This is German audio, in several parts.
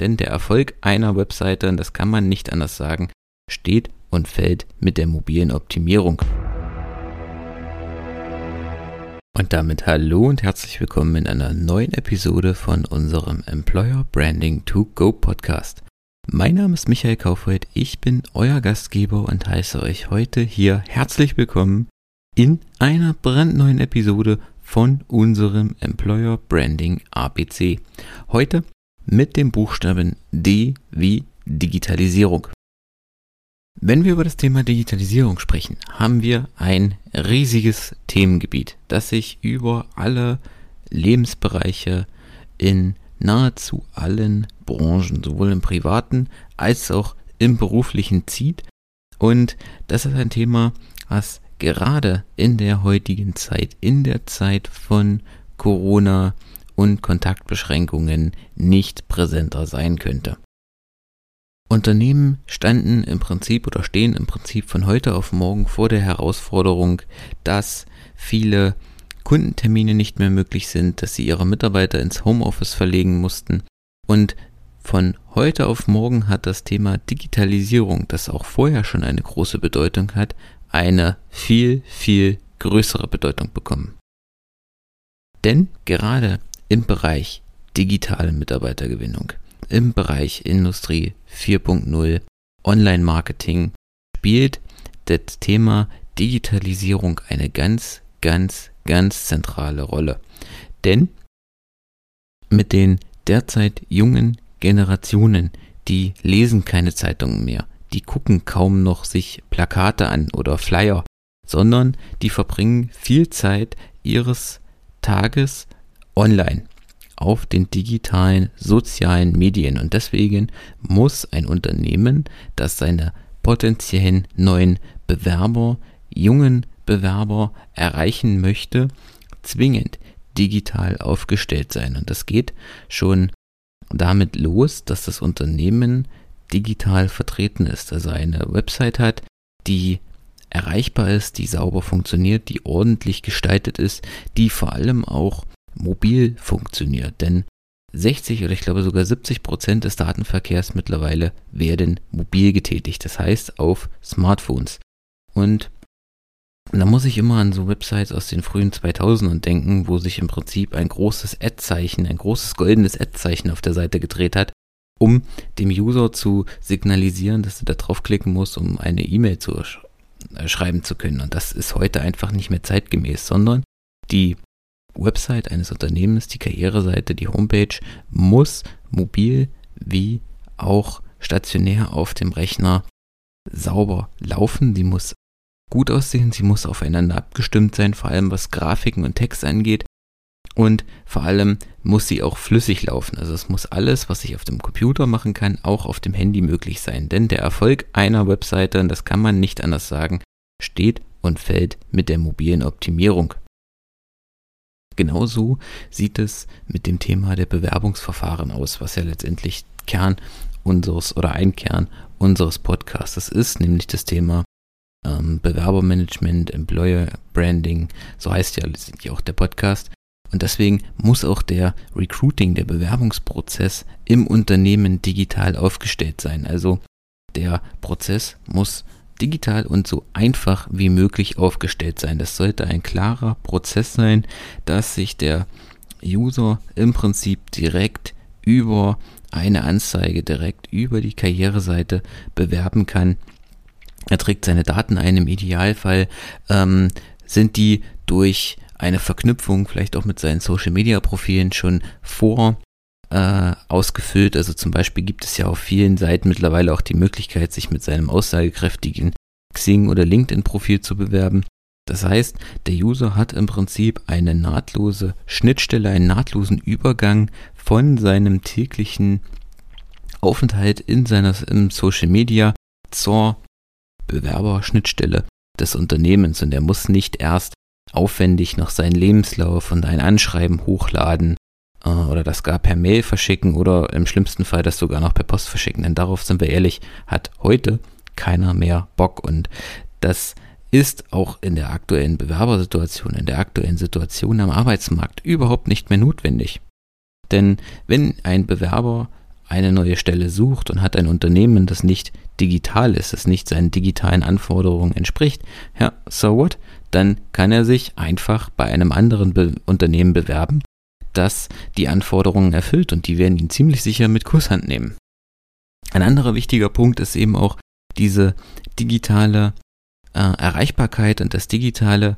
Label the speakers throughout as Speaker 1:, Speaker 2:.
Speaker 1: Denn der Erfolg einer Webseite, und das kann man nicht anders sagen, steht und fällt mit der mobilen Optimierung. Und damit hallo und herzlich willkommen in einer neuen Episode von unserem Employer Branding to Go Podcast. Mein Name ist Michael Kaufreuth, ich bin euer Gastgeber und heiße euch heute hier herzlich willkommen in einer brandneuen Episode von unserem Employer Branding ABC. Heute mit dem Buchstaben D wie Digitalisierung. Wenn wir über das Thema Digitalisierung sprechen, haben wir ein riesiges Themengebiet, das sich über alle Lebensbereiche in nahezu allen Branchen, sowohl im privaten als auch im beruflichen zieht. Und das ist ein Thema, was gerade in der heutigen Zeit, in der Zeit von Corona und Kontaktbeschränkungen nicht präsenter sein könnte. Unternehmen standen im Prinzip oder stehen im Prinzip von heute auf morgen vor der Herausforderung, dass viele Kundentermine nicht mehr möglich sind, dass sie ihre Mitarbeiter ins Homeoffice verlegen mussten und von heute auf morgen hat das Thema Digitalisierung, das auch vorher schon eine große Bedeutung hat, eine viel, viel größere Bedeutung bekommen. Denn gerade im Bereich digitale Mitarbeitergewinnung, im Bereich Industrie 4.0, Online-Marketing spielt das Thema Digitalisierung eine ganz, ganz, ganz zentrale Rolle. Denn mit den derzeit jungen Generationen, die lesen keine Zeitungen mehr, die gucken kaum noch sich Plakate an oder Flyer, sondern die verbringen viel Zeit ihres Tages online auf den digitalen sozialen Medien. Und deswegen muss ein Unternehmen, das seine potenziellen neuen Bewerber, jungen Bewerber erreichen möchte, zwingend digital aufgestellt sein. Und das geht schon damit los, dass das Unternehmen digital vertreten ist, also eine Website hat, die erreichbar ist, die sauber funktioniert, die ordentlich gestaltet ist, die vor allem auch mobil funktioniert. Denn 60 oder ich glaube sogar 70 Prozent des Datenverkehrs mittlerweile werden mobil getätigt, das heißt auf Smartphones. Und da muss ich immer an so Websites aus den frühen 2000ern denken, wo sich im Prinzip ein großes Ad-Zeichen, ein großes goldenes Ad-Zeichen auf der Seite gedreht hat um dem User zu signalisieren, dass er da draufklicken muss, um eine E-Mail zu sch äh, schreiben zu können. Und das ist heute einfach nicht mehr zeitgemäß, sondern die Website eines Unternehmens, die Karriereseite, die Homepage muss mobil wie auch stationär auf dem Rechner sauber laufen. Sie muss gut aussehen, sie muss aufeinander abgestimmt sein, vor allem was Grafiken und Text angeht. Und vor allem muss sie auch flüssig laufen. Also es muss alles, was ich auf dem Computer machen kann, auch auf dem Handy möglich sein. Denn der Erfolg einer Webseite, und das kann man nicht anders sagen, steht und fällt mit der mobilen Optimierung. Genauso sieht es mit dem Thema der Bewerbungsverfahren aus, was ja letztendlich Kern unseres oder ein Kern unseres Podcasts ist, nämlich das Thema ähm, Bewerbermanagement, Employer Branding, so heißt ja letztendlich auch der Podcast. Und deswegen muss auch der Recruiting, der Bewerbungsprozess im Unternehmen digital aufgestellt sein. Also der Prozess muss digital und so einfach wie möglich aufgestellt sein. Das sollte ein klarer Prozess sein, dass sich der User im Prinzip direkt über eine Anzeige, direkt über die Karriereseite bewerben kann. Er trägt seine Daten ein. Im Idealfall ähm, sind die durch eine Verknüpfung vielleicht auch mit seinen Social Media Profilen schon vor äh, ausgefüllt. Also zum Beispiel gibt es ja auf vielen Seiten mittlerweile auch die Möglichkeit, sich mit seinem aussagekräftigen Xing oder LinkedIn Profil zu bewerben. Das heißt, der User hat im Prinzip eine nahtlose Schnittstelle, einen nahtlosen Übergang von seinem täglichen Aufenthalt in seiner im Social Media zur Bewerberschnittstelle des Unternehmens und er muss nicht erst aufwendig noch seinen Lebenslauf und ein Anschreiben hochladen oder das gar per Mail verschicken oder im schlimmsten Fall das sogar noch per Post verschicken. Denn darauf sind wir ehrlich, hat heute keiner mehr Bock und das ist auch in der aktuellen Bewerbersituation, in der aktuellen Situation am Arbeitsmarkt überhaupt nicht mehr notwendig. Denn wenn ein Bewerber eine neue Stelle sucht und hat ein Unternehmen, das nicht digital ist, das nicht seinen digitalen Anforderungen entspricht, ja, so what? Dann kann er sich einfach bei einem anderen Be Unternehmen bewerben, das die Anforderungen erfüllt und die werden ihn ziemlich sicher mit Kusshand nehmen. Ein anderer wichtiger Punkt ist eben auch diese digitale äh, Erreichbarkeit und das digitale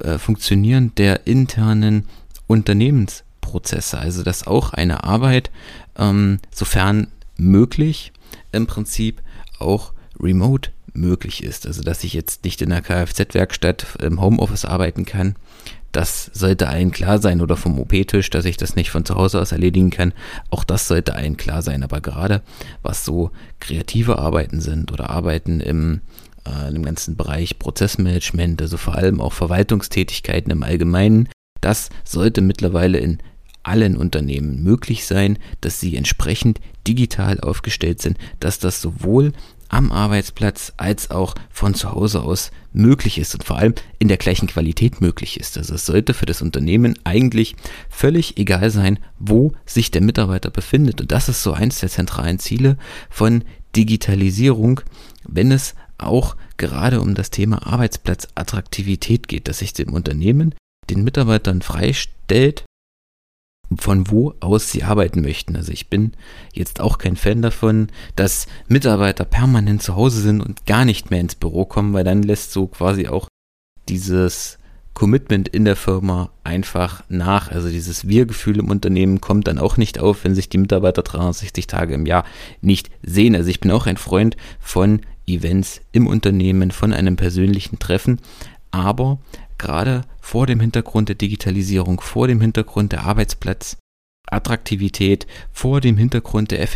Speaker 1: äh, Funktionieren der internen Unternehmensprozesse. Also dass auch eine Arbeit, ähm, sofern möglich, im Prinzip auch remote möglich ist. Also dass ich jetzt nicht in der Kfz-Werkstatt im Homeoffice arbeiten kann. Das sollte allen klar sein oder vom OP-Tisch, dass ich das nicht von zu Hause aus erledigen kann. Auch das sollte allen klar sein. Aber gerade was so kreative Arbeiten sind oder Arbeiten im äh, im ganzen Bereich Prozessmanagement, also vor allem auch Verwaltungstätigkeiten im Allgemeinen. Das sollte mittlerweile in allen Unternehmen möglich sein, dass sie entsprechend digital aufgestellt sind, dass das sowohl am Arbeitsplatz als auch von zu Hause aus möglich ist und vor allem in der gleichen Qualität möglich ist. Also es sollte für das Unternehmen eigentlich völlig egal sein, wo sich der Mitarbeiter befindet. Und das ist so eins der zentralen Ziele von Digitalisierung, wenn es auch gerade um das Thema Arbeitsplatzattraktivität geht, dass sich dem Unternehmen den Mitarbeitern freistellt, von wo aus sie arbeiten möchten. Also ich bin jetzt auch kein Fan davon, dass Mitarbeiter permanent zu Hause sind und gar nicht mehr ins Büro kommen, weil dann lässt so quasi auch dieses Commitment in der Firma einfach nach. Also dieses Wir-Gefühl im Unternehmen kommt dann auch nicht auf, wenn sich die Mitarbeiter 360 Tage im Jahr nicht sehen. Also ich bin auch ein Freund von Events im Unternehmen, von einem persönlichen Treffen, aber gerade vor dem Hintergrund der Digitalisierung, vor dem Hintergrund der Arbeitsplatzattraktivität, vor dem Hintergrund der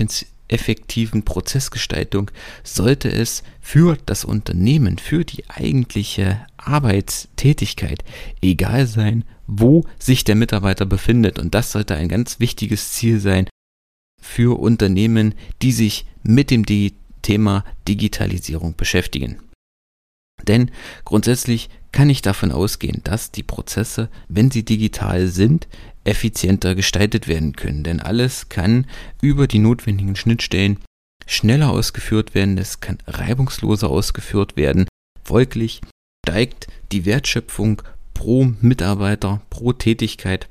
Speaker 1: effektiven Prozessgestaltung sollte es für das Unternehmen, für die eigentliche Arbeitstätigkeit egal sein, wo sich der Mitarbeiter befindet. Und das sollte ein ganz wichtiges Ziel sein für Unternehmen, die sich mit dem Thema Digitalisierung beschäftigen. Denn grundsätzlich kann ich davon ausgehen, dass die Prozesse, wenn sie digital sind, effizienter gestaltet werden können. Denn alles kann über die notwendigen Schnittstellen schneller ausgeführt werden, es kann reibungsloser ausgeführt werden. Folglich steigt die Wertschöpfung pro Mitarbeiter, pro Tätigkeit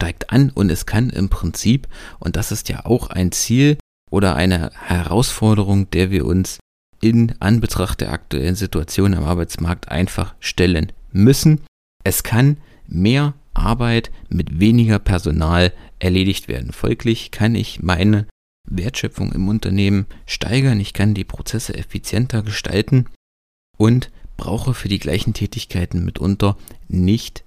Speaker 1: steigt an und es kann im Prinzip, und das ist ja auch ein Ziel oder eine Herausforderung, der wir uns in Anbetracht der aktuellen Situation am Arbeitsmarkt einfach stellen müssen. Es kann mehr Arbeit mit weniger Personal erledigt werden. Folglich kann ich meine Wertschöpfung im Unternehmen steigern, ich kann die Prozesse effizienter gestalten und brauche für die gleichen Tätigkeiten mitunter nicht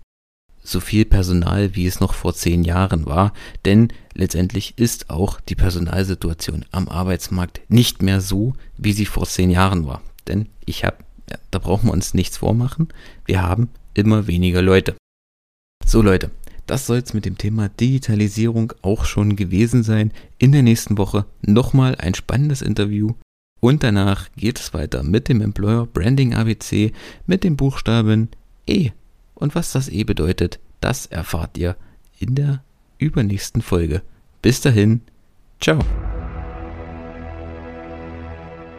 Speaker 1: so viel Personal, wie es noch vor zehn Jahren war, denn letztendlich ist auch die Personalsituation am Arbeitsmarkt nicht mehr so, wie sie vor zehn Jahren war. Denn ich habe, ja, da brauchen wir uns nichts vormachen, wir haben immer weniger Leute. So Leute, das soll es mit dem Thema Digitalisierung auch schon gewesen sein. In der nächsten Woche nochmal ein spannendes Interview und danach geht es weiter mit dem Employer Branding ABC mit dem Buchstaben E und was das E bedeutet, das erfahrt ihr in der übernächsten Folge. Bis dahin, ciao.